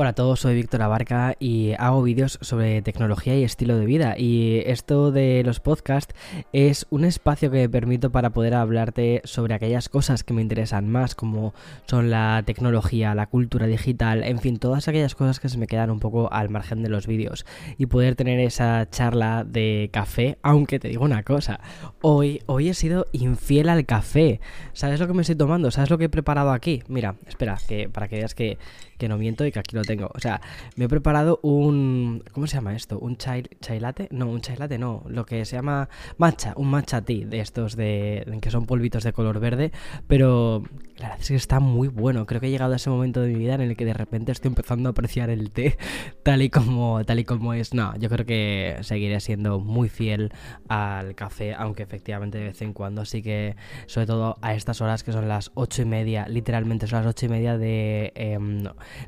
Hola a todos, soy Víctor Abarca y hago vídeos sobre tecnología y estilo de vida. Y esto de los podcasts es un espacio que me permito para poder hablarte sobre aquellas cosas que me interesan más, como son la tecnología, la cultura digital, en fin, todas aquellas cosas que se me quedan un poco al margen de los vídeos. Y poder tener esa charla de café, aunque te digo una cosa, hoy, hoy he sido infiel al café. ¿Sabes lo que me estoy tomando? ¿Sabes lo que he preparado aquí? Mira, espera, que para que veas que, que no miento y que aquí lo tengo. O sea, me he preparado un... ¿Cómo se llama esto? ¿Un chai, chai latte? No, un chai latte no. Lo que se llama matcha, un matcha tea de estos de... que son polvitos de color verde. Pero la verdad es que está muy bueno. Creo que he llegado a ese momento de mi vida en el que de repente estoy empezando a apreciar el té tal y como, tal y como es. No, yo creo que seguiré siendo muy fiel al café, aunque efectivamente de vez en cuando sí que, sobre todo a estas horas que son las ocho y media, literalmente son las ocho y media de, em,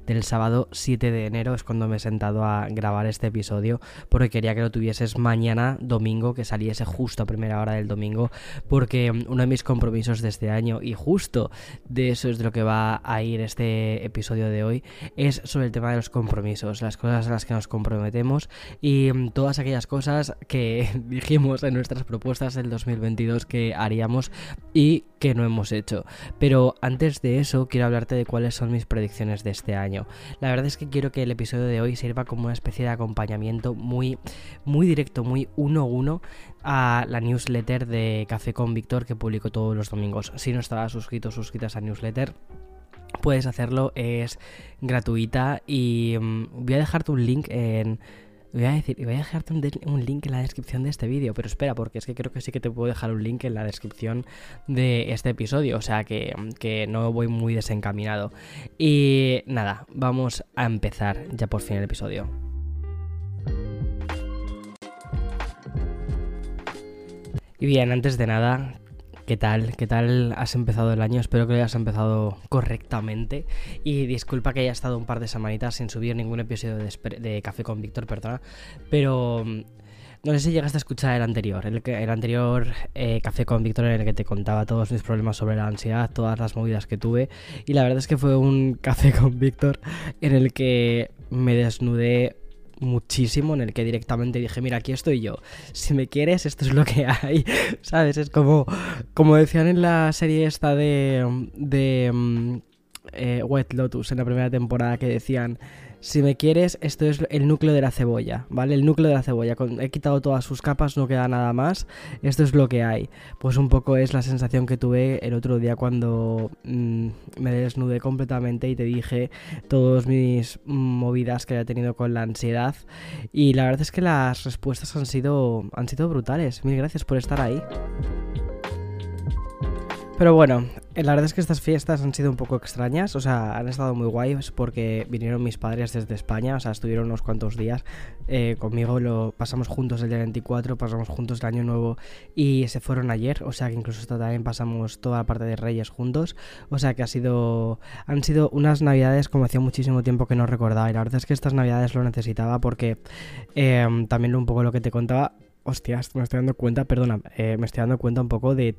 del sábado 7 de enero, es cuando me he sentado a grabar este episodio, porque quería que lo tuvieses mañana, domingo, que saliese justo a primera hora del domingo, porque em, uno de mis compromisos de este año y justo de eso es de lo que va a ir este episodio de hoy, es sobre el tema de los compromisos, las cosas a las que nos comprometemos y mm, todas aquellas cosas que dijimos en nuestras propuestas del 2022 que haríamos y que no hemos hecho. Pero antes de eso, quiero hablarte de cuáles son mis predicciones de este año. La verdad es que quiero que el episodio de hoy sirva como una especie de acompañamiento muy, muy directo, muy uno a uno a la newsletter de Café con Víctor que publico todos los domingos. Si no estabas suscrito o suscrita a newsletter, puedes hacerlo, es gratuita y mm, voy a dejarte un link en... Voy a decir, voy a dejarte un, link en la descripción de este vídeo, pero espera, porque es que creo que sí que te puedo dejar un link en la descripción de este episodio, o sea que, que no voy muy desencaminado. Y nada, vamos a empezar ya por fin el episodio. Y bien, antes de nada, ¿qué tal? ¿Qué tal has empezado el año? Espero que lo hayas empezado correctamente. Y disculpa que haya estado un par de semanitas sin subir ningún episodio de, Café con Víctor, perdona. Pero mm, no sé si llegaste a escuchar el anterior, el, el anterior eh, Café con Víctor en el que te contaba todos mis problemas sobre la ansiedad, todas las movidas que tuve. Y la verdad es que fue un Café con Víctor en el que me desnudé muchísimo en el que directamente dije, mira, aquí estoy yo. Si me quieres, esto es lo que hay. ¿Sabes? Es como, como decían en la serie esta de, de mm, eh, White Lotus, en la primera temporada, que decían, si me quieres, esto es el núcleo de la cebolla, ¿vale? El núcleo de la cebolla. he quitado todas sus capas, no queda nada más. Esto es lo que hay. Pues un poco es la sensación que tuve el otro día cuando mm, me desnudé completamente y te dije todas mis movidas que había tenido con la ansiedad. Y la verdad es que las respuestas han sido, han sido brutales. Mil gracias por estar ahí. Pero bueno, la verdad es que estas fiestas han sido un poco extrañas, o sea, han estado muy guays porque vinieron mis padres desde España, o sea, estuvieron unos cuantos días eh, conmigo, lo pasamos juntos el día 24, pasamos juntos el año nuevo y se fueron ayer, o sea que incluso esta también pasamos toda la parte de Reyes juntos, o sea que ha sido, han sido unas navidades como hacía muchísimo tiempo que no recordaba y la verdad es que estas navidades lo necesitaba porque eh, también un poco lo que te contaba, hostias, me estoy dando cuenta, perdona, me estoy dando cuenta un poco de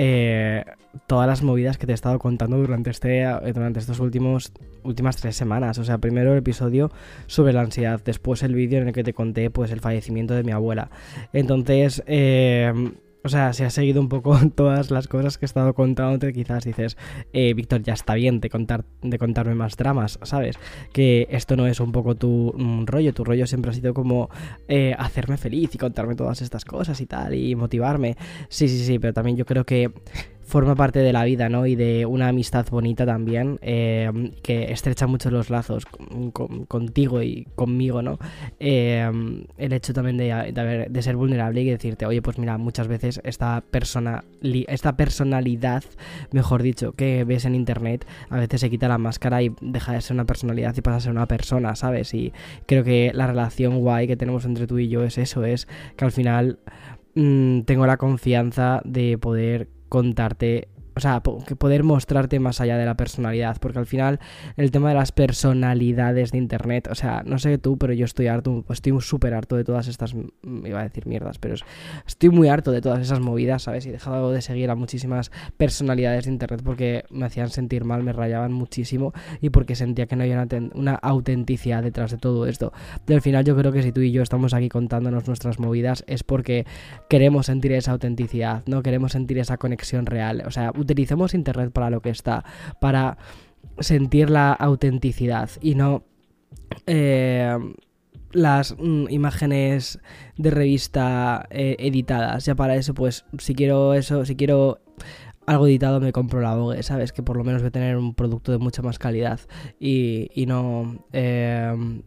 eh, todas las movidas que te he estado contando durante, este, durante estos últimos últimas tres semanas. O sea, primero el episodio sobre la ansiedad, después el vídeo en el que te conté pues el fallecimiento de mi abuela. Entonces, eh, o sea, si has seguido un poco todas las cosas que he estado contándote, quizás dices, eh, Víctor, ya está bien de, contar, de contarme más dramas, ¿sabes? Que esto no es un poco tu mm, rollo, tu rollo siempre ha sido como eh, hacerme feliz y contarme todas estas cosas y tal, y motivarme. Sí, sí, sí, pero también yo creo que forma parte de la vida, ¿no? Y de una amistad bonita también, eh, que estrecha mucho los lazos contigo y conmigo, ¿no? Eh, el hecho también de, de, ser vulnerable y decirte, oye, pues mira, muchas veces esta, persona, esta personalidad, mejor dicho, que ves en internet, a veces se quita la máscara y deja de ser una personalidad y pasa a ser una persona, ¿sabes? Y creo que la relación guay que tenemos entre tú y yo es eso, es que al final mm, tengo la confianza de poder contarte o sea, que poder mostrarte más allá de la personalidad, porque al final el tema de las personalidades de Internet, o sea, no sé tú, pero yo estoy harto, estoy súper harto de todas estas, iba a decir mierdas, pero estoy muy harto de todas esas movidas, ¿sabes? Y he dejado de seguir a muchísimas personalidades de Internet porque me hacían sentir mal, me rayaban muchísimo y porque sentía que no había una, autenticidad detrás de todo esto. Y al final yo creo que si tú y yo estamos aquí contándonos nuestras movidas es porque queremos sentir esa autenticidad, ¿no? Queremos sentir esa conexión real, o sea, utilicemos Internet para lo que está, para sentir la autenticidad y no eh, las mm, imágenes de revista eh, editadas. Ya para eso, pues, si quiero eso, si quiero algo editado, me compro la Vogue, ¿sabes? Que por lo menos voy a tener un producto de mucha más calidad y, no... Eh,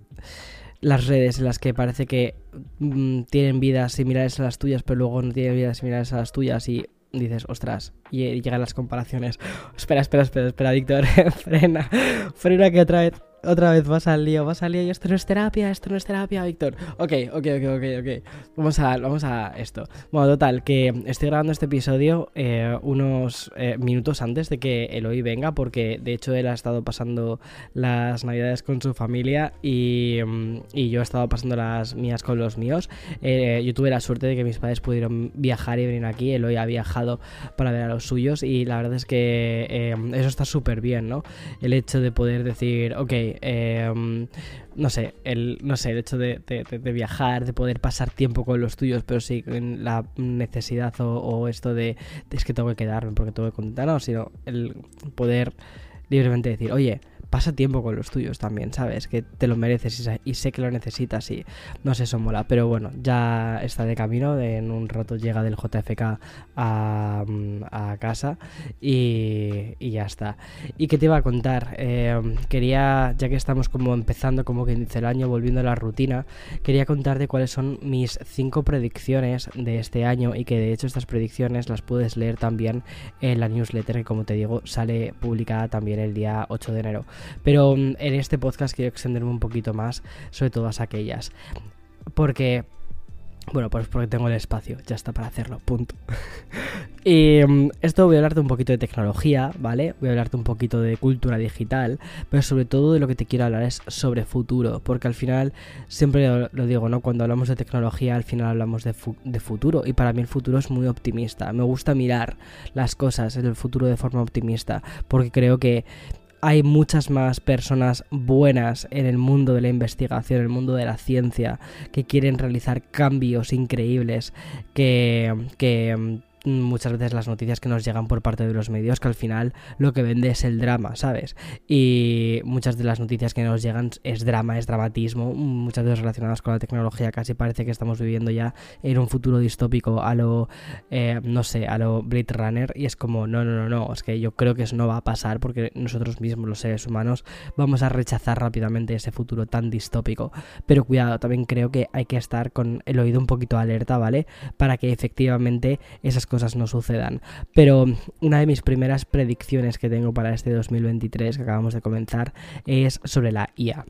las redes en las que parece que mm, tienen vidas similares a las tuyas, pero luego no tienen vidas similares a las tuyas y dices, ostras, y llegan las comparaciones. Espera, espera, espera, espera, Víctor, frena, frena que otra vez otra vez vas al lío, vas al lío y esto no es terapia, esto no es terapia, Víctor. Ok, ok, ok, ok, ok. Vamos a, vamos a esto. Bueno, total, que estoy grabando este episodio eh, unos eh, minutos antes de que Eloy venga, porque de hecho él ha estado pasando las navidades con su familia y, mm, y yo he estado pasando las mías con los míos. Eh, yo tuve la suerte de que mis padres pudieron viajar y venir aquí. Eloy ha viajado para ver a los suyos y la verdad es que eso está súper bien, ¿no? El hecho de poder decir, ok, Em, no sé, el, no sé, el hecho de, viajar, de poder pasar tiempo con los tuyos, pero sí la necesidad o, esto de, es que tengo que quedarme porque tengo que contar, no, sino el poder libremente decir, oye, pasa tiempo con los tuyos también, ¿sabes? Que te lo mereces y, sé que lo necesitas y no sé, eso mola. Pero bueno, ya está de camino, en un rato llega del JFK a, a casa y, ya está. ¿Y qué te iba a contar? Eh, quería, ya que estamos como empezando como que dice el año, volviendo a la rutina, quería contarte cuáles son mis cinco predicciones de este año y que de hecho estas predicciones las puedes leer también en la newsletter que como te digo sale publicada también el día 8 de enero. Pero mm, en este podcast quiero extenderme un poquito más sobre todas aquellas. Porque bueno, pues porque tengo el espacio, ya está para hacerlo, punto. y mm, esto voy a hablarte un poquito de tecnología, ¿vale? Voy a hablarte un poquito de cultura digital, pero sobre todo de lo que te quiero hablar es sobre futuro, porque al final, siempre lo, digo, ¿no? Cuando hablamos de tecnología, al final hablamos de, de, futuro, y para mí el futuro es muy optimista. Me gusta mirar las cosas en el futuro de forma optimista, porque creo que hay muchas más personas buenas en el mundo de la investigación, en el mundo de la ciencia, que quieren realizar cambios increíbles, que, que muchas veces las noticias que nos llegan por parte de los medios que al final lo que vende es el drama, ¿sabes? Y muchas de las noticias que nos llegan es drama, es dramatismo, muchas veces relacionadas con la tecnología, casi parece que estamos viviendo ya en un futuro distópico a lo, eh, no sé, a lo Blade Runner y es como, no, no, no, no, es que yo creo que eso no va a pasar porque nosotros mismos, los seres humanos, vamos a rechazar rápidamente ese futuro tan distópico. Pero cuidado, también creo que hay que estar con el oído un poquito alerta, ¿vale? Para que efectivamente esas cosas no sucedan. Pero una de mis primeras predicciones que tengo para este 2023 que acabamos de comenzar es sobre la IA.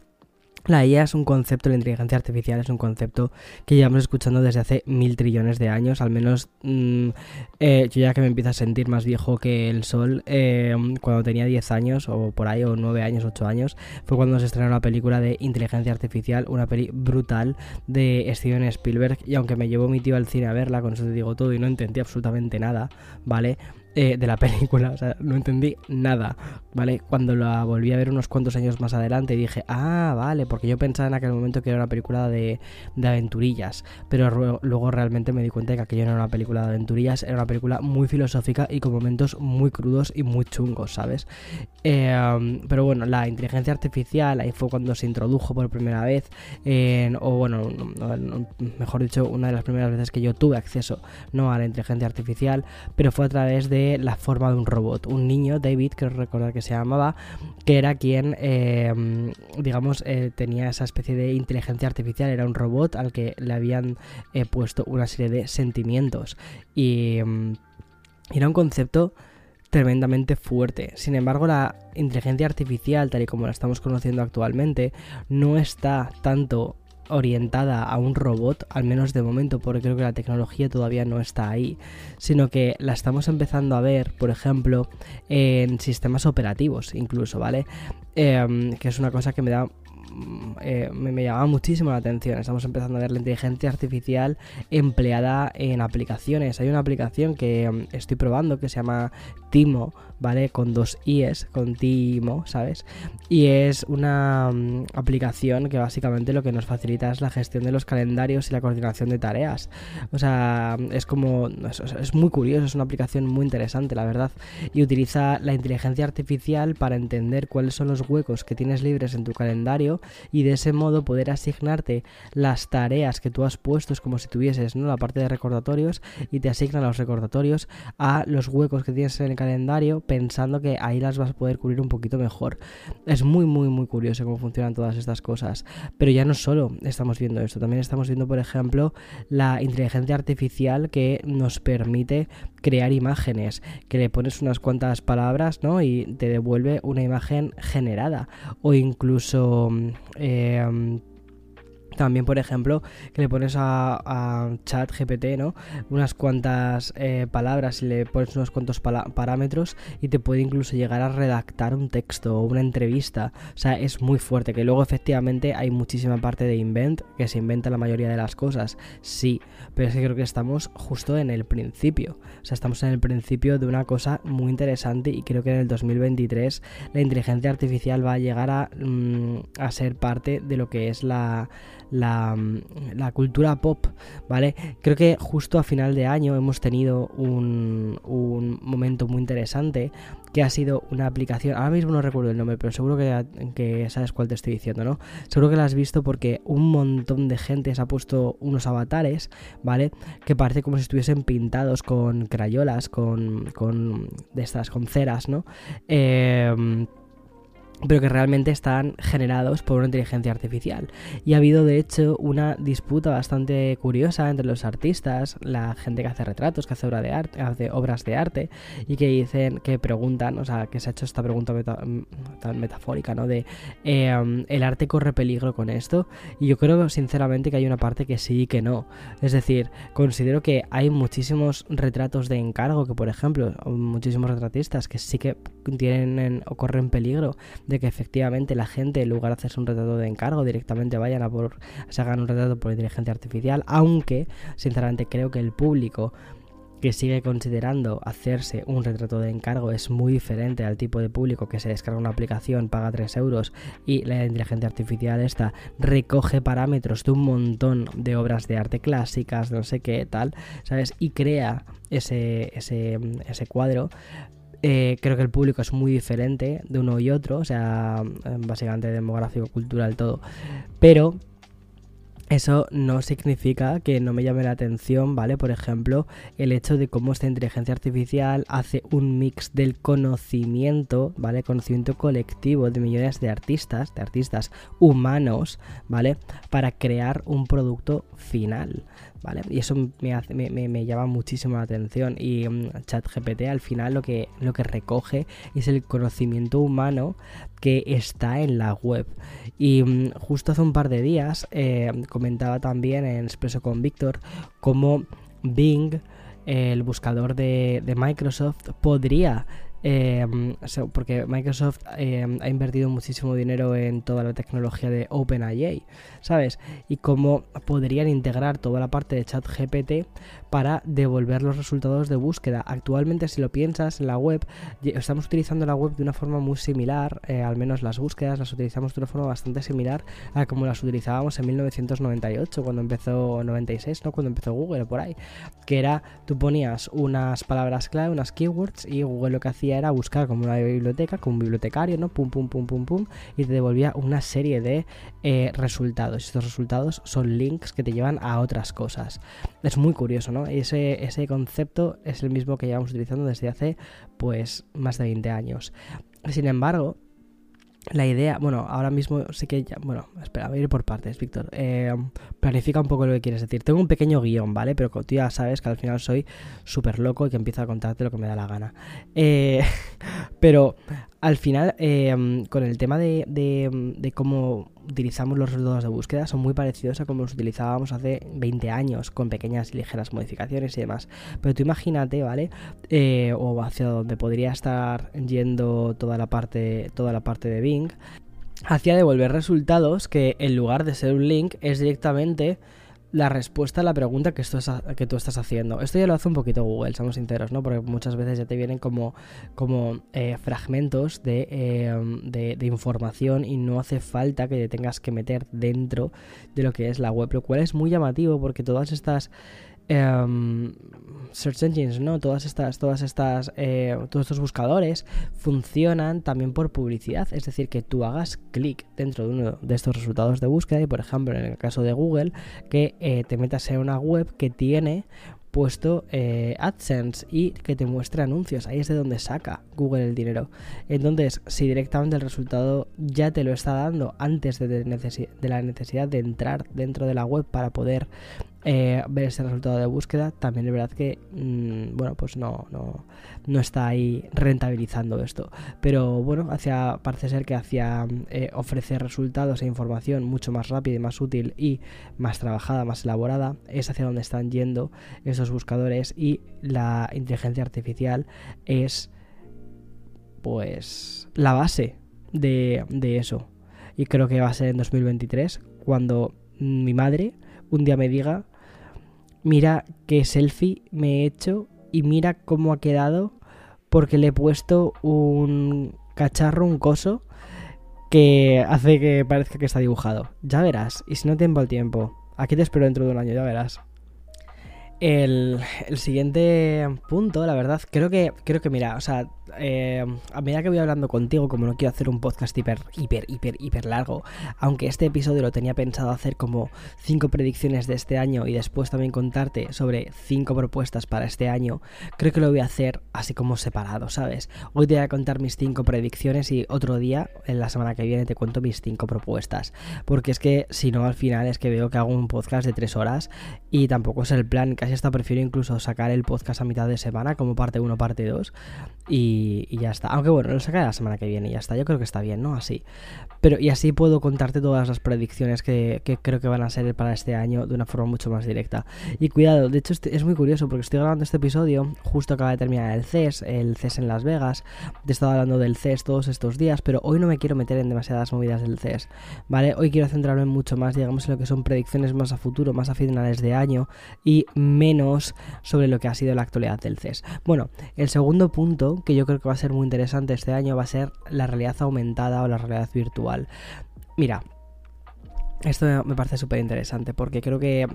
La IA es un concepto, la inteligencia artificial es un concepto que llevamos escuchando desde hace mil trillones de años, al menos mm, eh, yo ya que me empiezo a sentir más viejo que el sol, eh, cuando tenía 10 años o por ahí, o 9 años, 8 años, fue cuando se estrenó la película de inteligencia artificial, una peli brutal de Steven Spielberg, y aunque me llevó mi tío al cine a verla, con eso te digo todo y no entendí absolutamente nada, ¿vale? Eh, de la película, o sea, no entendí nada, ¿vale? Cuando la volví a ver unos cuantos años más adelante dije, ah, vale, porque yo pensaba en aquel momento que era una película de, de aventurillas, pero luego realmente me di cuenta de que aquello no era una película de aventurillas, era una película muy filosófica y con momentos muy crudos y muy chungos, ¿sabes? Eh, pero bueno, la inteligencia artificial, ahí fue cuando se introdujo por primera vez, o bueno, mejor dicho, una de las primeras veces que yo tuve acceso, no a la inteligencia artificial, pero fue a través de la forma de un robot. Un niño, David, que recordar que se llamaba, que era quien, eh, digamos, eh, tenía esa especie de inteligencia artificial, era un robot al que le habían eh, puesto una serie de sentimientos. Y mm, era un concepto tremendamente fuerte. Sin embargo, la inteligencia artificial, tal y como la estamos conociendo actualmente, no está tanto orientada a un robot, al menos de momento, porque creo que la tecnología todavía no está ahí, sino que la estamos empezando a ver, por ejemplo, en sistemas operativos incluso, ¿vale? Em, que es una cosa que me da Mm, eh, me, me, llamaba muchísimo la atención. Estamos empezando a ver la inteligencia artificial empleada en aplicaciones. Hay una aplicación que mm, estoy probando que se llama Timo, ¿vale? Con dos i's, con Timo, ¿sabes? Y es una mm, aplicación que básicamente lo que nos facilita es la gestión de los calendarios y la coordinación de tareas. O sea, es como... es, es muy curioso, es una aplicación muy interesante, la verdad. Y utiliza la inteligencia artificial para entender cuáles son los huecos que tienes libres en tu calendario y de ese modo poder asignarte las tareas que tú has puesto, es como si tuvieses ¿no? la parte de recordatorios y te asignan los recordatorios a los huecos que tienes en el calendario pensando que ahí las vas a poder cubrir un poquito mejor. Es muy muy muy curioso cómo funcionan todas estas cosas, pero ya no solo estamos viendo esto, también estamos viendo por ejemplo la inteligencia artificial que nos permite crear imágenes, que le pones unas cuantas palabras, ¿no? Y te devuelve una imagen generada. O incluso eh, también, por ejemplo, que le pones a, chat GPT, ¿no? Unas cuantas eh, palabras y le pones unos cuantos parámetros y te puede incluso llegar a redactar un texto o una entrevista. O sea, es muy fuerte. Que luego efectivamente hay muchísima parte de invent, que se inventa la mayoría de las cosas. Sí, pero es que creo que estamos justo en el principio. O sea, estamos en el principio de una cosa muy interesante y creo que en el 2023 la inteligencia artificial va a llegar a, mm, a ser parte de lo que es la la, la, cultura pop, ¿vale? Creo que justo a final de año hemos tenido un, un momento muy interesante que ha sido una aplicación, ahora mismo no recuerdo el nombre, pero seguro que, que, sabes cuál te estoy diciendo, ¿no? Seguro que la has visto porque un montón de gente se ha puesto unos avatares, ¿vale? Que parece como si estuviesen pintados con crayolas, con, con de estas, con ceras, ¿no? Eh, pero que realmente están generados por una inteligencia artificial. Y ha habido de hecho una disputa bastante curiosa entre los artistas, la gente que hace retratos, que hace, obra de arte, hace obras de arte, y que dicen, que preguntan, o sea, que se ha hecho esta pregunta tan metafórica, ¿no? De, em, ¿el arte corre peligro con esto? Y yo creo sinceramente que hay una parte que sí y que no. Es decir, considero que hay muchísimos retratos de encargo, que por ejemplo, muchísimos retratistas que sí que tienen o corren peligro de que efectivamente la gente, en lugar de hacerse un retrato de encargo, directamente vayan a por, se hagan un retrato por inteligencia artificial, aunque sinceramente creo que el público que sigue considerando hacerse un retrato de encargo es muy diferente al tipo de público que se descarga una aplicación, paga 3 euros y la inteligencia artificial esta recoge parámetros de un montón de obras de arte clásicas, no sé qué, tal, ¿sabes? Y crea ese, ese, ese cuadro eh, creo que el público es muy diferente de uno y otro, o sea, básicamente demográfico, cultural, todo. Pero eso no significa que no me llame la atención, ¿vale? Por ejemplo, el hecho de cómo esta inteligencia artificial hace un mix del conocimiento, ¿vale? Conocimiento colectivo de millones de artistas, de artistas humanos, ¿vale? Para crear un producto final. ¿Vale? Y eso me, me, llama muchísimo la atención. Y um, ChatGPT al final lo que, lo que recoge es el conocimiento humano que está en la web. Y mm, justo hace un par de días eh, comentaba también en Expreso con Víctor cómo Bing, el buscador de, de Microsoft, podría Em, porque Microsoft em, ha invertido muchísimo dinero en toda la tecnología de OpenAI, ¿sabes? Y cómo podrían integrar toda la parte de ChatGPT para devolver los resultados de búsqueda. Actualmente, si lo piensas, en la web estamos utilizando la web de una forma muy similar, eh, al menos las búsquedas las utilizamos de una forma bastante similar a como las utilizábamos en 1998, cuando empezó 96, ¿no? Cuando empezó Google por ahí, que era tú ponías unas palabras clave, unas keywords y Google lo que hacía era buscar como una biblioteca, como un bibliotecario, ¿no? Pum, pum, pum, pum, pum, y te devolvía una serie de eh, resultados. Estos resultados son links que te llevan a otras cosas. Es muy curioso, ¿no? Ese, ese concepto es el mismo que llevamos utilizando desde hace, pues, más de 20 años. Sin embargo, la idea, bueno, ahora mismo sé que ya, bueno, espera, voy a ir por partes, Víctor. Eh, planifica un poco lo que quieres decir. Tengo un pequeño guion, ¿vale? Pero tú ya sabes que al final soy súper loco y que empiezo a contarte lo que me da la gana. Eh, pero al final, em, con el tema de, de, cómo utilizamos los resultados de búsqueda, son muy parecidos a como los utilizábamos hace 20 años, con pequeñas y ligeras modificaciones y demás. Pero tú imagínate, ¿vale? Eh, o hacia donde podría estar yendo toda la parte, toda la parte de Bing, hacia devolver resultados que en lugar de ser un link es directamente la respuesta a la pregunta que, esto que tú estás haciendo. Esto ya lo hace un poquito Google, somos sinceros, ¿no? Porque muchas veces ya te vienen como, como eh, fragmentos eh, de, de, información y no hace falta que te tengas que meter dentro de lo que es la web, lo cual es muy llamativo porque todas estas Em, search engines, ¿no? Todas estas, todas estas, eh, todos estos buscadores funcionan también por publicidad, es decir, que tú hagas clic dentro de uno de estos resultados de búsqueda y, por ejemplo, en el caso de Google, que eh, te metas en una web que tiene puesto eh, AdSense y que te muestre anuncios. Ahí es de donde saca Google el dinero. Entonces, si directamente el resultado ya te lo está dando antes de la necesidad de entrar dentro de la web para poder eh, ver ese resultado de búsqueda, también es verdad que, mm, bueno, pues no, no, no, está ahí rentabilizando esto. Pero bueno, hacia, parece ser que hacia eh, ofrecer resultados e información mucho más rápida y más útil y más trabajada, más elaborada, es hacia donde están yendo esos buscadores y la inteligencia artificial es, pues, la base de, de eso. Y creo que va a ser en 2023 cuando mi madre un día me diga mira qué selfie me he hecho y mira cómo ha quedado porque le he puesto un cacharro, un coso que hace que parezca que está dibujado. Ya verás, y si no tiempo al tiempo, aquí te espero dentro de un año, ya verás. El, el, siguiente punto, la verdad, creo que, creo que mira, o sea, eh, a medida que voy hablando contigo, como no quiero hacer un podcast hiper, hiper, hiper, hiper largo, aunque este episodio lo tenía pensado hacer como cinco predicciones de este año y después también contarte sobre cinco propuestas para este año, creo que lo voy a hacer así como separado, ¿sabes? Hoy te voy a contar mis cinco predicciones y otro día, en la semana que viene, te cuento mis cinco propuestas. Porque es que si no, al final es que veo que hago un podcast de tres horas y tampoco es el plan, casi hasta prefiero incluso sacar el podcast a mitad de semana como parte 1, parte 2 y, ya está. Aunque bueno, lo sacaré la semana que viene y ya está. Yo creo que está bien, ¿no? Así. Pero y así puedo contarte todas las predicciones que, creo que van a ser para este año de una forma mucho más directa. Y cuidado, de hecho este, es muy curioso porque estoy grabando este episodio, justo acaba de terminar el CES, el CES en Las Vegas. Te he estado hablando del CES todos estos días, pero hoy no me quiero meter en demasiadas movidas del CES, ¿vale? Hoy quiero centrarme mucho más, digamos, en lo que son predicciones más a futuro, más a finales de año y menos sobre lo que ha sido la actualidad del CES. Bueno, el segundo punto que yo creo que va a ser muy interesante este año va a ser la realidad aumentada o la realidad virtual. Mira, esto me parece súper interesante porque creo que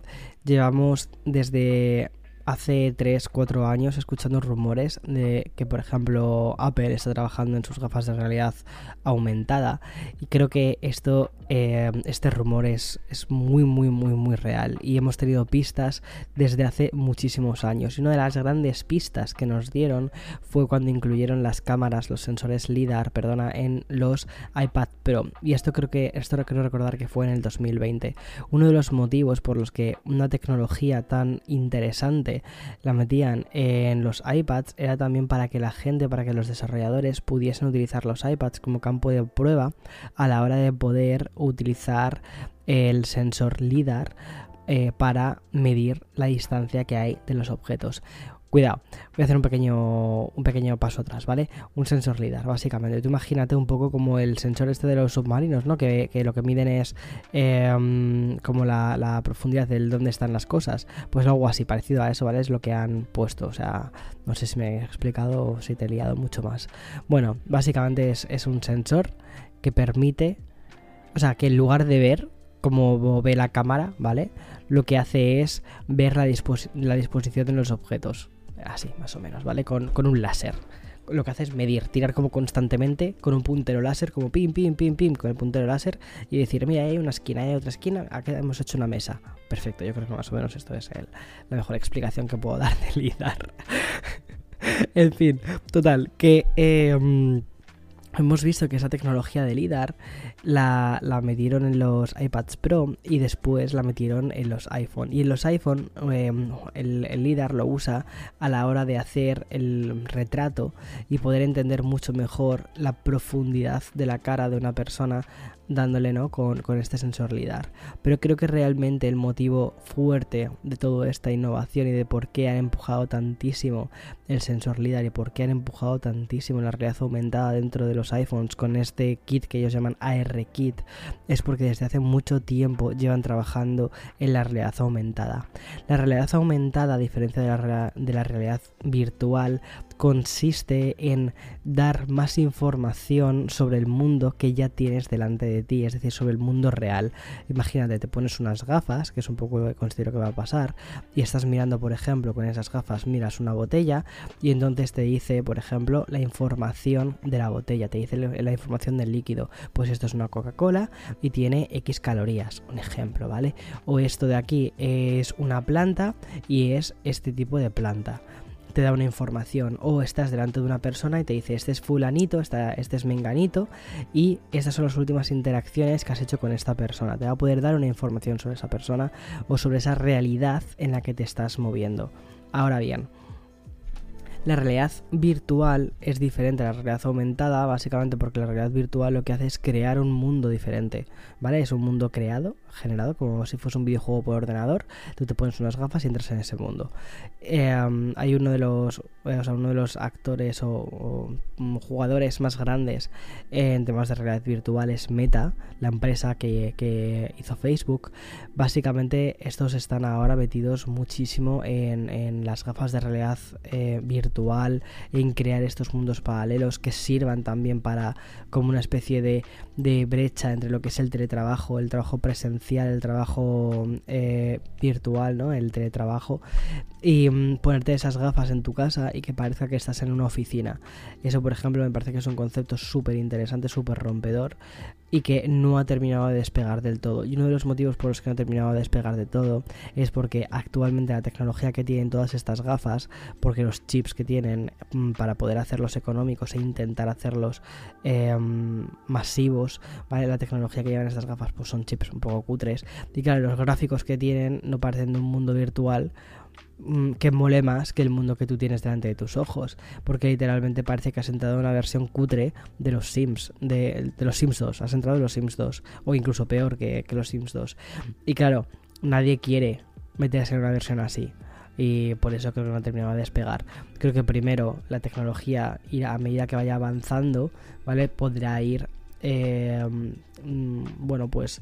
llevamos desde hace 3, 4 años escuchando rumores de que, por ejemplo, Apple está trabajando en sus gafas de realidad aumentada. Y creo que esto, eh, este rumor es, es, muy, muy, muy, muy real. Y hemos tenido pistas desde hace muchísimos años. Y una de las grandes pistas que nos dieron fue cuando incluyeron las cámaras, los sensores LIDAR, perdona, en los iPad Pro. Y esto creo que, esto quiero recordar que fue en el 2020. Uno de los motivos por los que una tecnología tan interesante la metían en los iPads era también para que la gente, para que los desarrolladores pudiesen utilizar los iPads como campo de prueba a la hora de poder utilizar el sensor LIDAR eh, para medir la distancia que hay de los objetos. Cuidado, voy a hacer un pequeño, un pequeño paso atrás, ¿vale? Un sensor LIDAR, básicamente. Tú imagínate un poco como el sensor este de los submarinos, ¿no? Que, lo que miden es em, como la, profundidad del dónde están las cosas. Pues algo así, parecido a eso, ¿vale? Es lo que han puesto. O sea, no sé si me he explicado o si te he liado mucho más. Bueno, básicamente es, es un sensor que permite, o sea, que en lugar de ver como ve la cámara, ¿vale? Lo que hace es ver la, disposición de los objetos así más o menos, ¿vale? Con, un láser. Lo que hace es medir, tirar como constantemente con un puntero láser, como pim, pim, pim, pim, con el puntero láser y decir, mira, hay una esquina, hay otra esquina, aquí hemos hecho una mesa. Perfecto, yo creo que más o menos esto es la mejor explicación que puedo dar de LIDAR. en fin, total, que... Em, hemos visto que esa tecnología de LIDAR la, metieron en los iPads Pro y después la metieron en los iPhone. Y en los iPhone em, el, el, LIDAR lo usa a la hora de hacer el retrato y poder entender mucho mejor la profundidad de la cara de una persona dándole ¿no? con, este sensor LIDAR. Pero creo que realmente el motivo fuerte de toda esta innovación y de por qué han empujado tantísimo el sensor LIDAR y por qué han empujado tantísimo la realidad aumentada dentro de los iPhones con este kit que ellos llaman AR Kit es porque desde hace mucho tiempo llevan trabajando en la realidad aumentada. La realidad aumentada, a diferencia de la, de la realidad virtual, consiste en dar más información sobre el mundo que ya tienes delante de ti, es decir, sobre el mundo real. Imagínate, te pones unas gafas, que es un poco lo que considero que va a pasar, y estás mirando, por ejemplo, con esas gafas, miras una botella y entonces te dice, por ejemplo, la información de la botella, te dice la información del líquido. Pues esto es una Coca-Cola y tiene X calorías, un ejemplo, ¿vale? O esto de aquí es una planta y es este tipo de planta te da una información o estás delante de una persona y te dice este es fulanito, este es menganito y estas son las últimas interacciones que has hecho con esta persona. Te va a poder dar una información sobre esa persona o sobre esa realidad en la que te estás moviendo. Ahora bien, la realidad virtual es diferente a la realidad aumentada, básicamente porque la realidad virtual lo que hace es crear un mundo diferente, ¿vale? Es un mundo creado, generado, como si fuese un videojuego por ordenador. Tú te pones unas gafas y entras en ese mundo. Em, hay uno de los, uno de los actores o, jugadores más grandes en temas de realidad virtual es Meta, la empresa que, hizo Facebook. Básicamente estos están ahora metidos muchísimo en, las gafas de realidad eh, virtual en crear estos mundos paralelos que sirvan también para como una especie de, brecha entre lo que es el teletrabajo, el trabajo el trabajo eh, virtual, ¿no? El teletrabajo y mm, ponerte esas gafas en tu casa y que parezca que estás en una oficina. Eso, por ejemplo, me parece que es un concepto súper interesante, súper rompedor y que no ha terminado de despegar del todo. Y uno de los motivos por los que no ha terminado de despegar de todo es porque actualmente la tecnología que tienen todas estas gafas, porque los chips que tienen mm, para poder hacerlos económicos e intentar hacerlos em, masivos, ¿vale? La tecnología que llevan estas gafas pues son chips un poco cutres. Y claro, los gráficos que tienen no parecen de un mundo virtual que mole más que el mundo que tú tienes delante de tus ojos. Porque literalmente parece que has entrado en una versión cutre de los Sims, de, los Sims 2. Has entrado en los Sims 2. O incluso peor que, los Sims 2. Y claro, nadie quiere meterse en una versión así. Y por eso creo que no ha terminado de despegar. Creo que primero la tecnología, a medida que vaya avanzando, ¿vale? Podrá ir, eh, mm, bueno, pues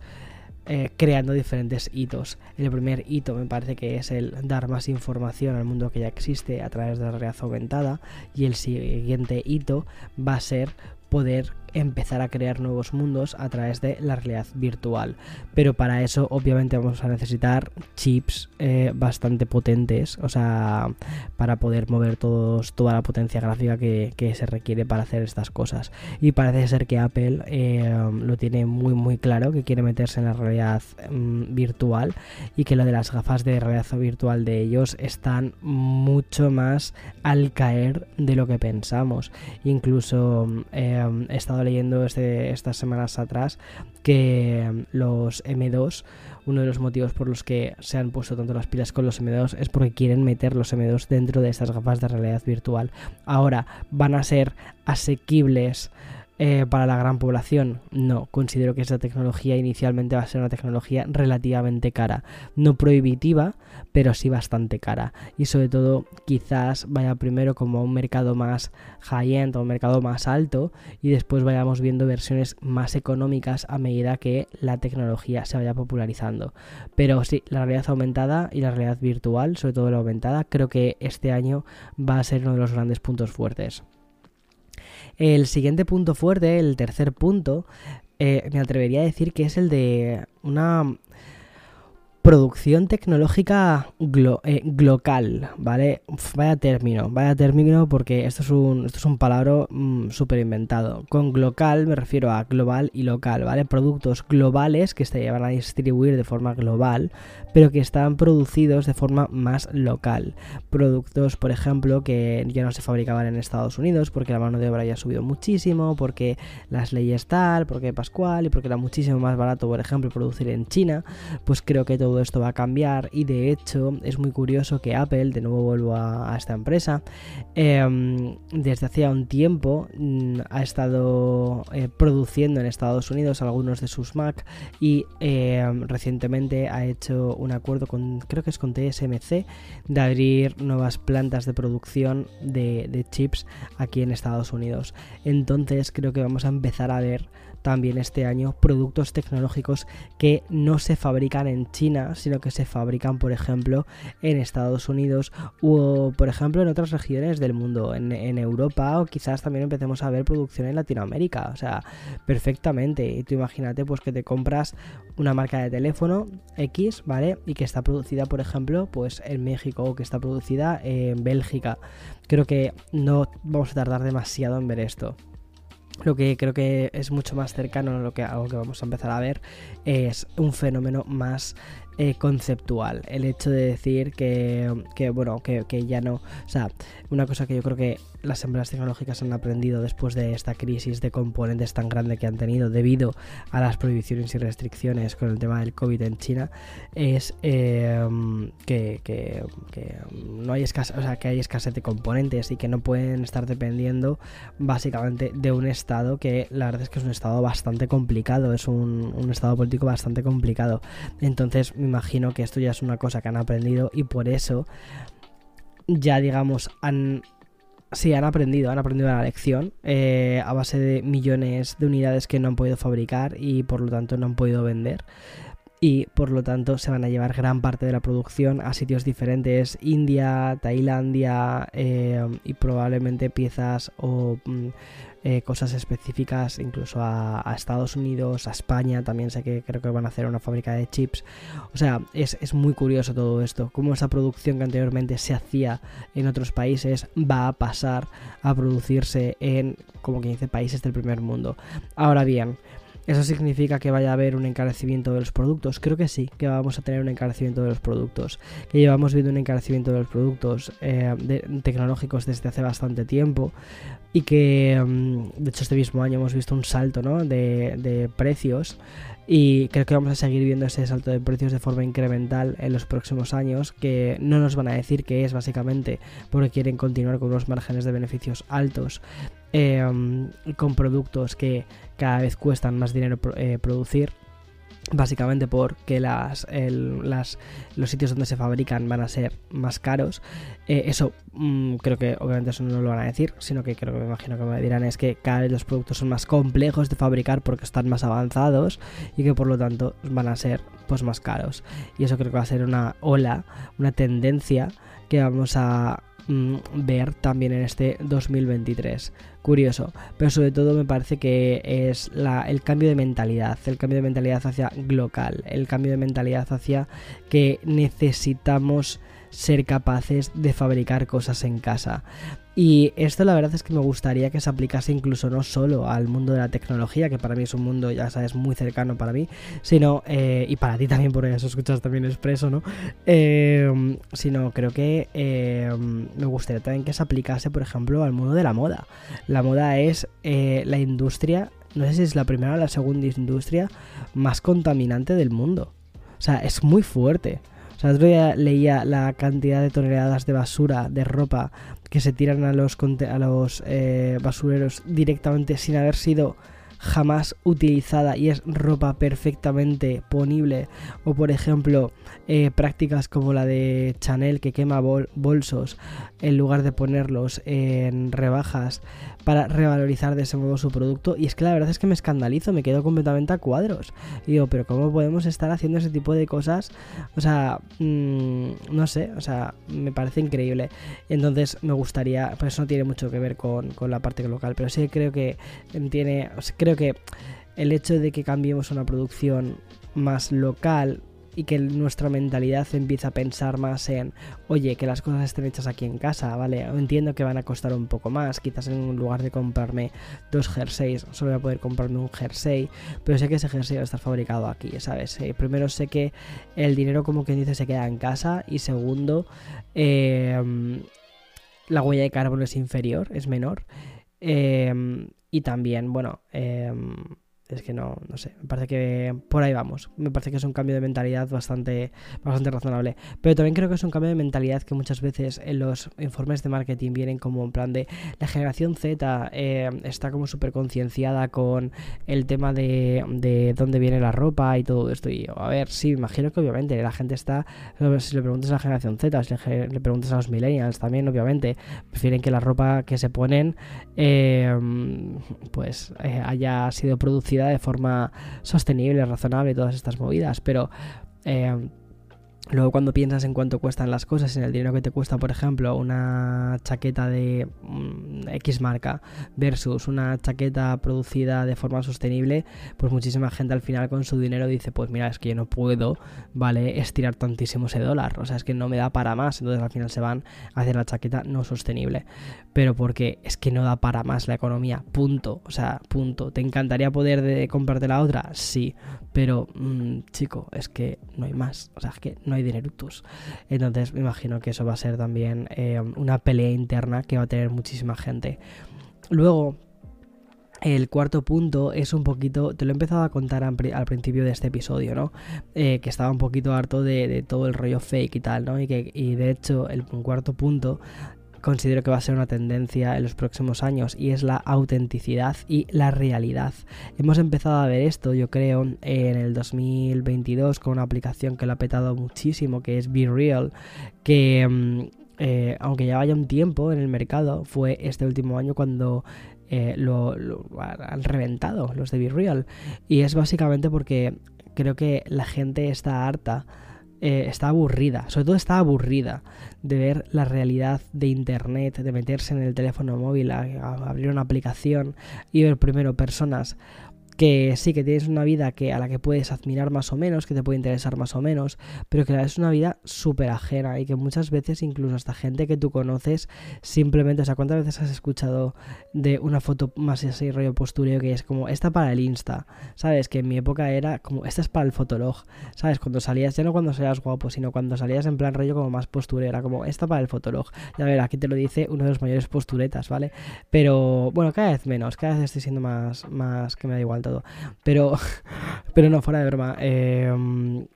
eh, creando diferentes hitos. El primer hito me parece que es el dar más información al mundo que ya existe a través de la realidad aumentada y el siguiente hito va a ser poder empezar a crear nuevos mundos a través de la realidad virtual. Pero para eso obviamente vamos a necesitar chips eh, bastante potentes, o sea, para poder mover todos, toda la potencia gráfica que, se requiere para hacer estas cosas. Y parece ser que Apple eh, lo tiene muy muy claro, que quiere meterse en la realidad mm, virtual y que lo de las gafas de realidad virtual de ellos están mucho más al caer de lo que pensamos. Incluso eh, he estado leyendo este, estas semanas atrás que mm, los M2, uno de los motivos por los que se han puesto tanto las pilas con los M2 es porque quieren meter los M2 dentro de estas gafas de realidad virtual. Ahora van a ser asequibles eh, para la gran población. No, considero que esa tecnología inicialmente va a ser una tecnología relativamente cara. No prohibitiva, pero sí bastante cara. Y sobre todo, quizás vaya primero como un mercado más high-end o un mercado más alto y después vayamos viendo versiones más económicas a medida que la tecnología se vaya popularizando. Pero sí, la realidad aumentada y la realidad virtual, sobre todo la aumentada, creo que este año va a ser uno de los grandes puntos fuertes. El siguiente punto fuerte, el tercer punto, eh, me atrevería a decir que es el de una Producción tecnológica eh, global, ¿vale? vaya término, vaya término porque esto es un, esto es un palabra mm, súper inventado. Con global me refiero a global y local, ¿vale? Productos globales que se llevan a distribuir de forma global, pero que están producidos de forma más local. Productos, por ejemplo, que ya no se fabricaban en Estados Unidos porque la mano de obra ya ha subido muchísimo, porque las leyes tal, porque Pascual y porque era muchísimo más barato, por ejemplo, producir en China, pues creo que todo esto va a cambiar y de hecho es muy curioso que Apple, de nuevo vuelvo a, esta empresa, em, desde hacía un tiempo mm, ha estado eh, produciendo en Estados Unidos algunos de sus Mac y em, recientemente ha hecho un acuerdo con, creo que es con TSMC, de abrir nuevas plantas de producción de, de chips aquí en Estados Unidos. Entonces creo que vamos a empezar a ver también este año productos tecnológicos que no se fabrican en China, sino que se fabrican, por ejemplo, en Estados Unidos o, por ejemplo, en otras regiones del mundo, en, Europa o quizás también empecemos a ver producción en Latinoamérica, o sea, perfectamente. Y tú imagínate pues que te compras una marca de teléfono X, ¿vale? Y que está producida, por ejemplo, pues en México o que está producida en Bélgica. Creo que no vamos a tardar demasiado en ver esto. Lo que creo que es mucho más cercano a lo que, que vamos a empezar a ver es un fenómeno más eh, conceptual. El hecho de decir que, bueno, que, que, ya no. O sea, una cosa que yo creo que las empresas tecnológicas han aprendido después de esta crisis de componentes tan grande que han tenido debido a las prohibiciones y restricciones con el tema del COVID en China es em, que, que, no hay escasez, o sea, que hay escasez de componentes y que no pueden estar dependiendo básicamente de un estado que la verdad es que es un estado bastante complicado, es un, un estado político bastante complicado. Entonces imagino que esto ya es una cosa que han aprendido y por eso ya digamos han Sí, han aprendido, han aprendido la lección eh, a base de millones de unidades que no han podido fabricar y por lo tanto no han podido vender. Y por lo tanto se van a llevar gran parte de la producción a sitios diferentes, India, Tailandia eh, y probablemente piezas o mm, eh, cosas específicas incluso a, Estados Unidos, a España, también sé que creo que van a hacer una fábrica de chips. O sea, es, es muy curioso todo esto, cómo esa producción que anteriormente se hacía en otros países va a pasar a producirse en, como que dice, países del primer mundo. Ahora bien, ¿Eso significa que vaya a haber un encarecimiento de los productos? Creo que sí, que vamos a tener un encarecimiento de los productos. Que llevamos viendo un encarecimiento de los productos eh, tecnológicos desde hace bastante tiempo. Y que, mm, de hecho, este mismo año hemos visto un salto de, de precios. Y creo que vamos a seguir viendo ese salto de precios de forma incremental en los próximos años, que no nos van a decir que es básicamente porque quieren continuar con unos márgenes de beneficios altos Em, con productos que cada vez cuestan más dinero eh, producir. Básicamente porque las, los sitios donde se fabrican van a ser más caros. Eh, eso mm, creo que obviamente eso no lo van a decir, sino que creo que me imagino que me dirán es que cada vez los productos son más complejos de fabricar porque están más avanzados y que por lo tanto van a ser pues más caros. Y eso creo que va a ser una ola, una tendencia que vamos a mm, ver también en este 2023 curioso, pero sobre todo me parece que es la, el cambio de mentalidad, el cambio de mentalidad hacia local, el cambio de mentalidad hacia que necesitamos ser capaces de fabricar cosas en casa. Y esto la verdad es que me gustaría que se aplicase incluso no solo al mundo de la tecnología, que para mí es un mundo, ya sabes, muy cercano para mí, sino, eh, y para ti también, porque eso escuchas también expreso, ¿no? Eh, sino creo que eh, me gustaría también que se aplicase, por ejemplo, al mundo de la moda. La moda es la industria, no sé si es la primera o la segunda industria más contaminante del mundo. O sea, es muy fuerte. Sea, otro día leía la cantidad de toneladas de basura, de ropa, que se tiran a los, a los eh, basureros directamente sin haber sido jamás utilizada y es ropa perfectamente ponible o por ejemplo eh, prácticas como la de Chanel que quema bolsos en lugar de ponerlos en rebajas para revalorizar de ese modo su producto. Y es que la verdad es que me escandalizo, me quedo completamente a cuadros. Y digo, pero ¿cómo podemos estar haciendo ese tipo de cosas? O sea, mm, no sé, o sea, me parece increíble. Entonces me gustaría, pues no tiene mucho que ver con, con la parte local, pero sí creo que tiene, creo que el hecho de que cambiemos una producción más local y que nuestra mentalidad empieza a pensar más en, oye, que las cosas estén hechas aquí en casa, ¿vale? Entiendo que van a costar un poco más, quizás en lugar de comprarme dos jerseys, solo voy a poder comprarme un jersey, pero sé que ese jersey va a estar fabricado aquí, ¿sabes? Eh, primero sé que el dinero como quien dice se queda en casa y segundo, em, la huella de carbono es inferior, es menor. Em, y también, bueno, em, es que no, no sé, me parece que por ahí vamos. Me parece que es un cambio de mentalidad bastante, bastante razonable. Pero también creo que es un cambio de mentalidad que muchas veces en los informes de marketing vienen como en plan de la generación Z eh, está como súper concienciada con el tema de, de dónde viene la ropa y todo esto. Y a ver, sí, imagino que obviamente la gente está, si le preguntas a la generación Z, si le, preguntas a los millennials también, obviamente, prefieren que la ropa que se ponen eh, pues eh, haya sido producida de forma sostenible, razonable, todas estas movidas, pero... Eh, Luego cuando piensas en cuánto cuestan las cosas, en el dinero que te cuesta, por ejemplo, una chaqueta de mm, X marca versus una chaqueta producida de forma sostenible, pues muchísima gente al final con su dinero dice, pues mira, es que yo no puedo, ¿vale? Estirar tantísimo ese dólar, o sea, es que no me da para más, entonces al final se van a hacer la chaqueta no sostenible, pero porque es que no da para más la economía, punto, o sea, punto. ¿Te encantaría poder de comprarte la otra? Sí, pero mm, chico, es que no hay más, o sea, es que no hay dinerutus. Entonces me imagino que eso va a ser también eh, una pelea interna que va a tener muchísima gente. Luego, el cuarto punto es un poquito, te lo he empezado a contar al principio de este episodio, ¿no? Eh, que estaba un poquito harto de, todo el rollo fake y tal, ¿no? Y, que, y de hecho el cuarto punto considero que va a ser una tendencia en los próximos años y es la autenticidad y la realidad. Hemos empezado a ver esto, yo creo, en el 2022 con una aplicación que lo ha petado muchísimo, que es Be Real, que mm, eh, aunque ya vaya un tiempo en el mercado, fue este último año cuando eh, lo, han reventado los de Be Real. Y es básicamente porque creo que la gente está harta eh, está aburrida, sobre todo está aburrida de ver la realidad de Internet, de meterse en el teléfono móvil, abrir una aplicación y ver primero personas que sí que tienes una vida que a la que puedes admirar más o menos, que te puede interesar más o menos, pero que es una vida súper ajena y que muchas veces incluso hasta gente que tú conoces simplemente, o sea, ¿cuántas veces has escuchado de una foto más así rollo postureo que es como esta para el Insta? ¿Sabes? Que en mi época era como esta es para el fotolog, ¿sabes? Cuando salías, ya no cuando salías guapo, sino cuando salías en plan rollo como más postureo, era como esta para el fotolog. Ya ver, aquí te lo dice uno de los mayores posturetas, ¿vale? Pero bueno, cada vez menos, cada vez estoy siendo más, más que me da igual todo. Pero, pero no, fuera de broma. Em,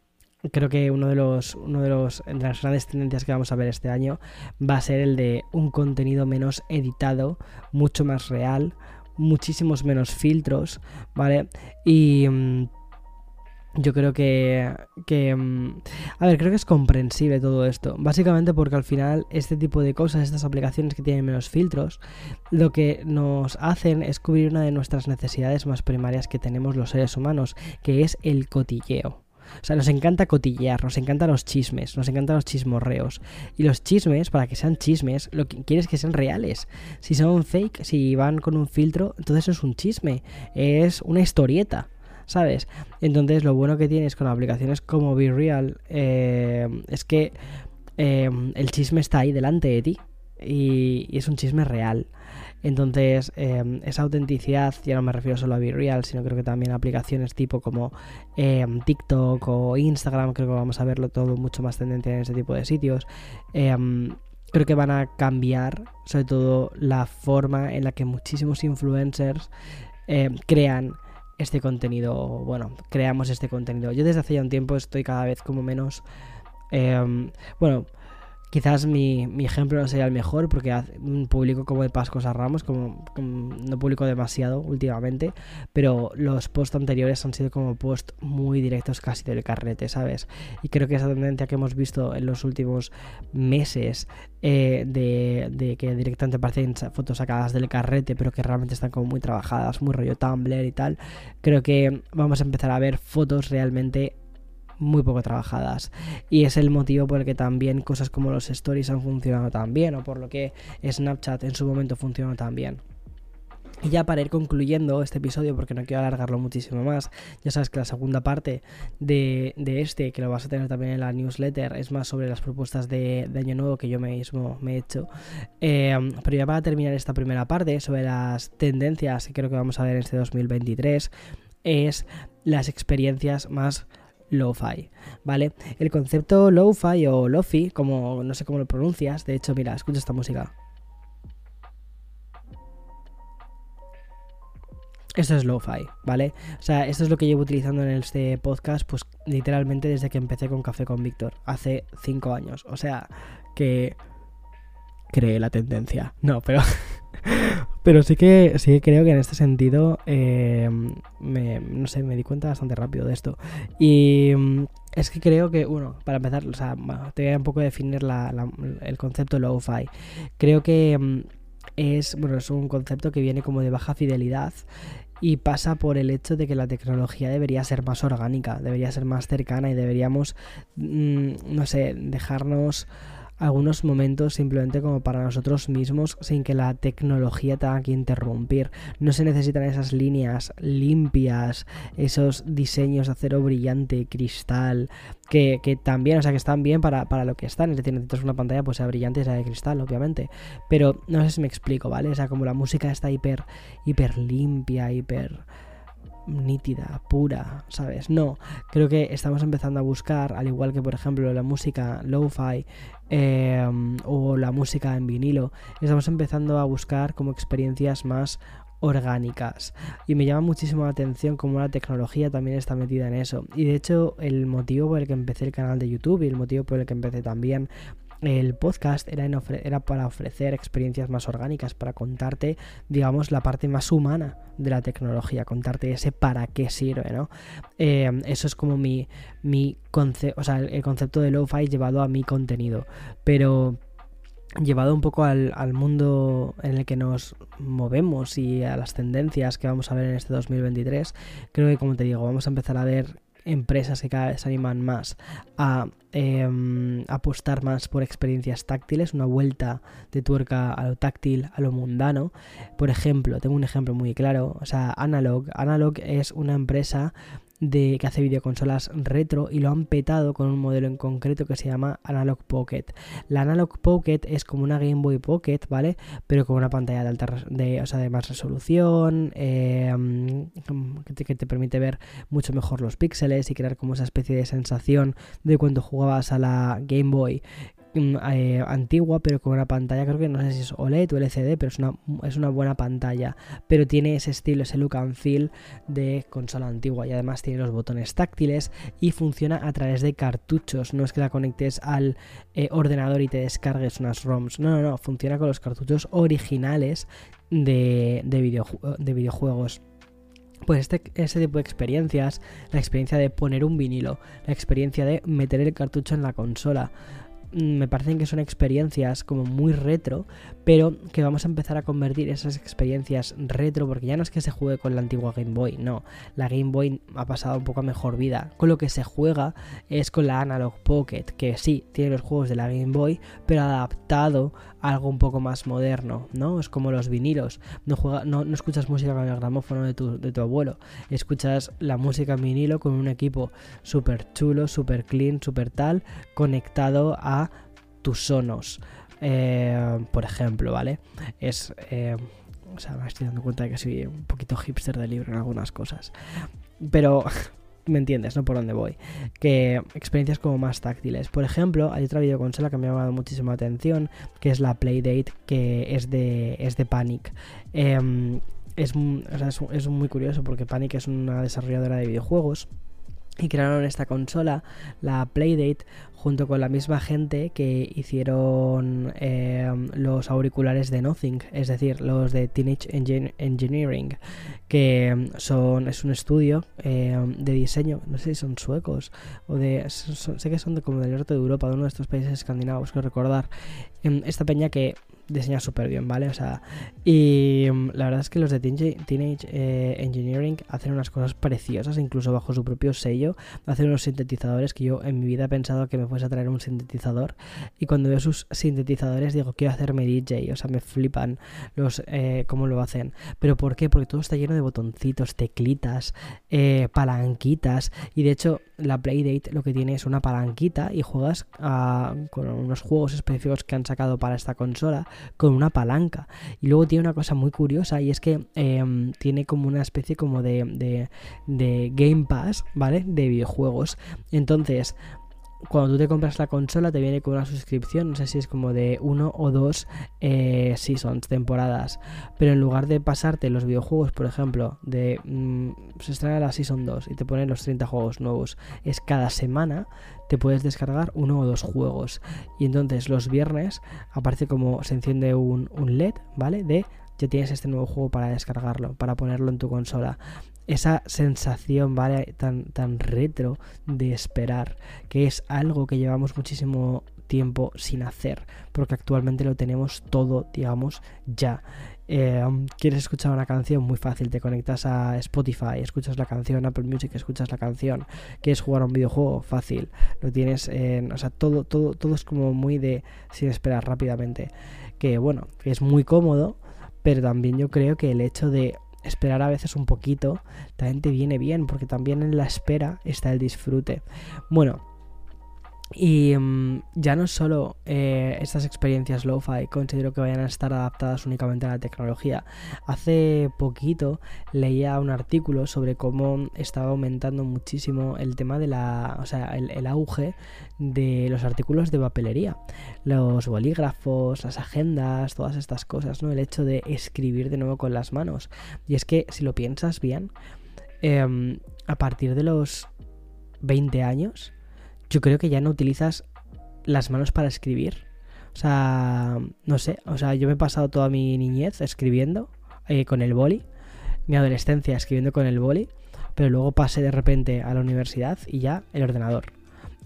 creo que uno de los uno de los de las grandes tendencias que vamos a ver este año va a ser el de un contenido menos editado, mucho más real, muchísimos menos filtros, ¿vale? Y em, yo creo que, que... Mm, a ver, creo que es comprensible todo esto. Básicamente porque al final este tipo de cosas, estas aplicaciones que tienen menos filtros, lo que nos hacen es cubrir una de nuestras necesidades más primarias que tenemos los seres humanos, que es el cotilleo. O sea, nos encanta cotillear, nos encantan los chismes, nos encantan los chismorreos. Y los chismes, para que sean chismes, lo que quieres que sean reales. Si son fake, si van con un filtro, entonces es un chisme, es una historieta. ¿Sabes? Entonces lo bueno que tienes con aplicaciones como Be Real eh, es que eh, el chisme está ahí delante de ti y, es un chisme real. Entonces, eh, esa autenticidad, ya no me refiero solo a Be Real, sino creo que también a aplicaciones tipo como TikTok o Instagram, creo que vamos a verlo todo mucho más tendencia en ese tipo de sitios. creo que van a cambiar, sobre todo, la forma en la que muchísimos influencers crean este contenido, bueno, creamos este contenido. Yo desde hace ya un tiempo estoy cada vez como menos... Eh, bueno, Quizás mi, mi, ejemplo no sería el mejor porque publico como de Pascos a Ramos, como, no publico demasiado últimamente, pero los posts anteriores han sido como posts muy directos casi del carrete, ¿sabes? Y creo que esa tendencia que hemos visto en los últimos meses eh, de, de, que directamente aparecen fotos sacadas del carrete, pero que realmente están como muy trabajadas, muy rollo Tumblr y tal, creo que vamos a empezar a ver fotos realmente muy poco trabajadas. Y es el motivo por el que también cosas como los stories han funcionado tan bien, o por lo que Snapchat en su momento funcionó tan bien. Y ya para ir concluyendo este episodio, porque no quiero alargarlo muchísimo más, ya sabes que la segunda parte de, este, que lo vas a tener también en la newsletter, es más sobre las propuestas de, año nuevo que yo mismo me he hecho. Em, pero ya para terminar esta primera parte, sobre las tendencias que creo que vamos a ver en este 2023, es las experiencias más lo-fi, ¿vale? El concepto lo-fi o lo-fi, como no sé cómo lo pronuncias, de hecho, mira, escucha esta música. Esto es lo-fi, ¿vale? O sea, esto es lo que llevo utilizando en este podcast, pues literalmente desde que empecé con Café con Víctor, hace 5 años. O sea, que creé la tendencia. No, pero. pero sí que, sí creo que en este sentido. Eh, me, no sé, me di cuenta bastante rápido de esto. Y. Mm, es que creo que, bueno, para empezar, o sea, te voy a un poco definir el concepto low-fi. Creo que mm, es, bueno, es un concepto que viene como de baja fidelidad y pasa por el hecho de que la tecnología debería ser más orgánica, debería ser más cercana y deberíamos, mm, no sé, dejarnos algunos momentos simplemente como para nosotros mismos sin que la tecnología tenga que interrumpir. No se necesitan esas líneas limpias, esos diseños de acero brillante, cristal, que, también, o sea, que están bien para, lo que están. Es decir, necesitas una pantalla pues sea brillante y sea de cristal, obviamente. Pero no sé si me explico, ¿vale? O sea, como la música está hiper, hiper limpia, hiper nítida, pura, ¿sabes? No, creo que estamos empezando a buscar, al igual que por ejemplo la música lo-fi em, o la música en vinilo, estamos empezando a buscar como experiencias más orgánicas y me llama muchísimo la atención cómo la tecnología también está metida en eso y de hecho el motivo por el que empecé el canal de YouTube y el motivo por el que empecé también el podcast era, para ofrecer experiencias más orgánicas, para contarte, digamos, la parte más humana de la tecnología, contarte ese para qué sirve, ¿no? Eh, eso es como mi, mi concepto, o sea, el, concepto de lo-fi llevado a mi contenido, pero llevado un poco al, al, mundo en el que nos movemos y a las tendencias que vamos a ver en este 2023, creo que como te digo, vamos a empezar a ver empresas que cada vez se animan más a em, apostar más por experiencias táctiles, una vuelta de tuerca a lo táctil, a lo mundano. Por ejemplo, tengo un ejemplo muy claro, o sea, Analog. Analog es una empresa de que hace videoconsolas retro y lo han petado con un modelo en concreto que se llama Analog Pocket. La Analog Pocket es como una Game Boy Pocket, ¿vale? Pero con una pantalla de alta de, o sea, de más resolución, em, que, te, que, te, permite ver mucho mejor los píxeles y crear como esa especie de sensación de cuando jugabas a la Game Boy Mm, eh, antigua, pero con una pantalla, creo que no sé si es OLED o LCD, pero es una, es una buena pantalla. Pero tiene ese estilo, ese look and feel de consola antigua. Y además tiene los botones táctiles y funciona a través de cartuchos. No es que la conectes al eh, ordenador y te descargues unas ROMs. No, no, no. Funciona con los cartuchos originales de, de, de videojuegos. Pues este, ese tipo de experiencias, la experiencia de poner un vinilo, la experiencia de meter el cartucho en la consola, me parecen que son experiencias como muy retro, pero que vamos a empezar a convertir esas experiencias retro, porque ya no es que se juegue con la antigua Game Boy, no, la Game Boy ha pasado un poco a mejor vida. Con lo que se juega es con la Analog Pocket, que sí, tiene los juegos de la Game Boy, pero adaptado a algo un poco más moderno, ¿no? Es como los vinilos, no, juega, no, escuchas música con el gramófono de tu, de tu abuelo, escuchas la música en vinilo con un equipo súper chulo, súper clean, súper tal, conectado a tus sonos. Eh, por ejemplo, ¿vale? Es... Eh, o sea, me estoy dando cuenta de que soy un poquito hipster de libro en algunas cosas. Pero me entiendes, ¿no? Por dónde voy. Que experiencias como más táctiles. Por ejemplo, hay otra videoconsola que me ha llamado muchísima atención, que es la Playdate, que es de, es de Panic. Em, es, es muy curioso porque Panic es una desarrolladora de videojuegos y crearon esta consola, la Playdate, junto con la misma gente que hicieron eh, los auriculares de Nothing, es decir, los de Teenage Engineering, que mm, son es un estudio eh, de diseño, no sé si son suecos o de sé que son de como del norte de Europa, de uno de estos países escandinavos, que recordar. Em, esta peña que diseña súper bien, ¿vale? O sea, y mm, la verdad es que los de Teenage eh, Engineering hacen unas cosas preciosas, incluso bajo su propio sello. Hacen unos sintetizadores que yo en mi vida he pensado que me fuese a traer un sintetizador. Y cuando veo sus sintetizadores digo, quiero hacerme DJ. O sea, me flipan los eh, cómo lo hacen. ¿Pero por qué? Porque todo está lleno de botoncitos, teclitas, eh, palanquitas. Y de hecho, la Playdate lo que tiene es una palanquita y juegas con unos juegos específicos que han sacado para esta consola con una palanca. Y luego tiene una cosa muy curiosa y es que em, tiene como una especie como de, de, de Game Pass, ¿vale? De videojuegos. Entonces, cuando tú te compras la consola te viene con una suscripción, no sé si es como de uno o dos eh, seasons, temporadas, pero en lugar de pasarte los videojuegos, por ejemplo, de mm, se estrena la season 2 y te ponen los 30 juegos nuevos, es cada semana te puedes descargar uno o dos juegos y entonces los viernes aparece como se enciende un, un LED, ¿vale? De ya tienes este nuevo juego para descargarlo, para ponerlo en tu consola esa sensación, ¿vale? Tan, tan retro de esperar, que es algo que llevamos muchísimo tiempo sin hacer, porque actualmente lo tenemos todo, digamos, ya. Eh, quieres escuchar una canción, muy fácil, te conectas a Spotify, escuchas la canción, Apple Music, escuchas la canción. Quieres jugar a un videojuego, fácil, lo tienes en, o sea, todo, todo, todo es como muy de sin esperar rápidamente. Que bueno, es muy cómodo, pero también yo creo que el hecho de esperar a veces un poquito también te viene bien, porque también en la espera está el disfrute. Bueno, y mm, ya no solo eh, estas experiencias lo-fi considero que vayan a estar adaptadas únicamente a la tecnología. Hace poquito leía un artículo sobre cómo estaba aumentando muchísimo el tema de la, o sea, el, auge de los artículos de papelería, los bolígrafos, las agendas, todas estas cosas, ¿no? El hecho de escribir de nuevo con las manos. Y es que si lo piensas bien, em, a partir de los 20 años yo creo que ya no utilizas las manos para escribir. O sea, no sé, o sea, yo me he pasado toda mi niñez escribiendo eh, con el boli, mi adolescencia escribiendo con el boli, pero luego pasé de repente a la universidad y ya el ordenador.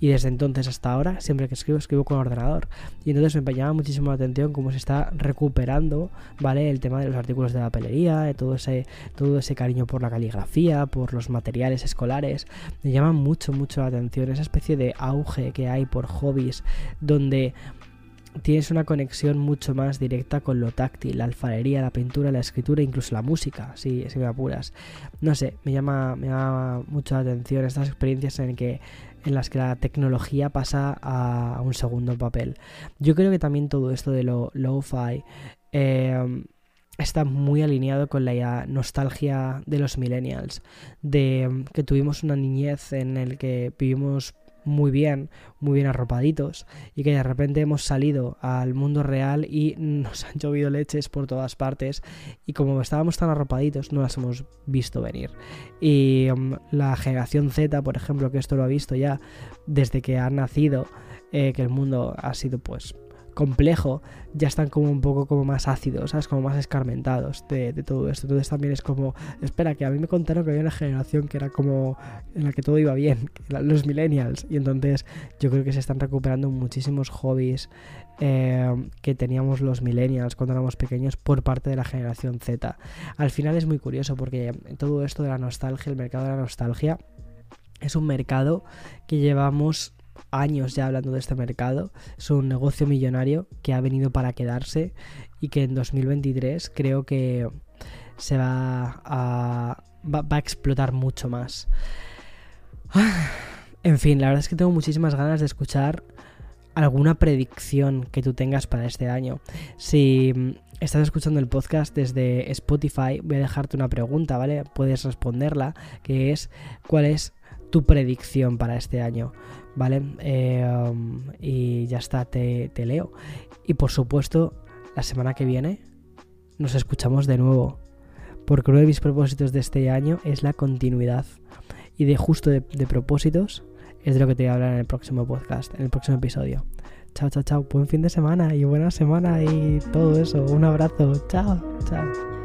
Y desde entonces hasta ahora, siempre que escribo, escribo con ordenador. Y entonces me llama muchísimo la atención cómo se está recuperando, ¿vale? El tema de los artículos de la papelería, de todo ese, todo ese cariño por la caligrafía, por los materiales escolares. Me llama mucho, mucho la atención esa especie de auge que hay por hobbies donde tienes una conexión mucho más directa con lo táctil, la alfarería, la pintura, la escritura, incluso la música, si, si me apuras. No sé, me llama, me llama mucho la atención estas experiencias en que en las que la tecnología pasa a, un segundo papel. Yo creo que también todo esto de lo lo-fi em, está muy alineado con la nostalgia de los millennials, de em, que tuvimos una niñez en el que vivimos muy bien, muy bien arropaditos y que de repente hemos salido al mundo real y nos han llovido leches por todas partes y como estábamos tan arropaditos no las hemos visto venir. Y um, la generación Z, por ejemplo, que esto lo ha visto ya desde que ha nacido, eh, que el mundo ha sido pues complejo, ya están como un poco como más ácidos, ¿sabes? Como más escarmentados de, todo esto. Entonces también es como, espera, que a mí me contaron que había una generación que era como en la que todo iba bien, los millennials. Y entonces yo creo que se están recuperando muchísimos hobbies eh, que teníamos los millennials cuando éramos pequeños por parte de la generación Z. Al final es muy curioso porque todo esto de la nostalgia, el mercado de la nostalgia, es un mercado que llevamos años ya hablando de este mercado. Es un negocio millonario que ha venido para quedarse y que en 2023 creo que se va a, va, a explotar mucho más. En fin, la verdad es que tengo muchísimas ganas de escuchar alguna predicción que tú tengas para este año. Si estás escuchando el podcast desde Spotify, voy a dejarte una pregunta, ¿vale? Puedes responderla, que es ¿cuál es tu predicción para este año? ¿Vale? Eh, um, y ya está, te, leo. Y por supuesto, la semana que viene nos escuchamos de nuevo. Porque uno de mis propósitos de este año es la continuidad. Y de justo de, de, propósitos es de lo que te voy a hablar en el próximo podcast, en el próximo episodio. Chao, chao, chao. Buen fin de semana y buena semana y todo eso. Un abrazo. Chao, chao.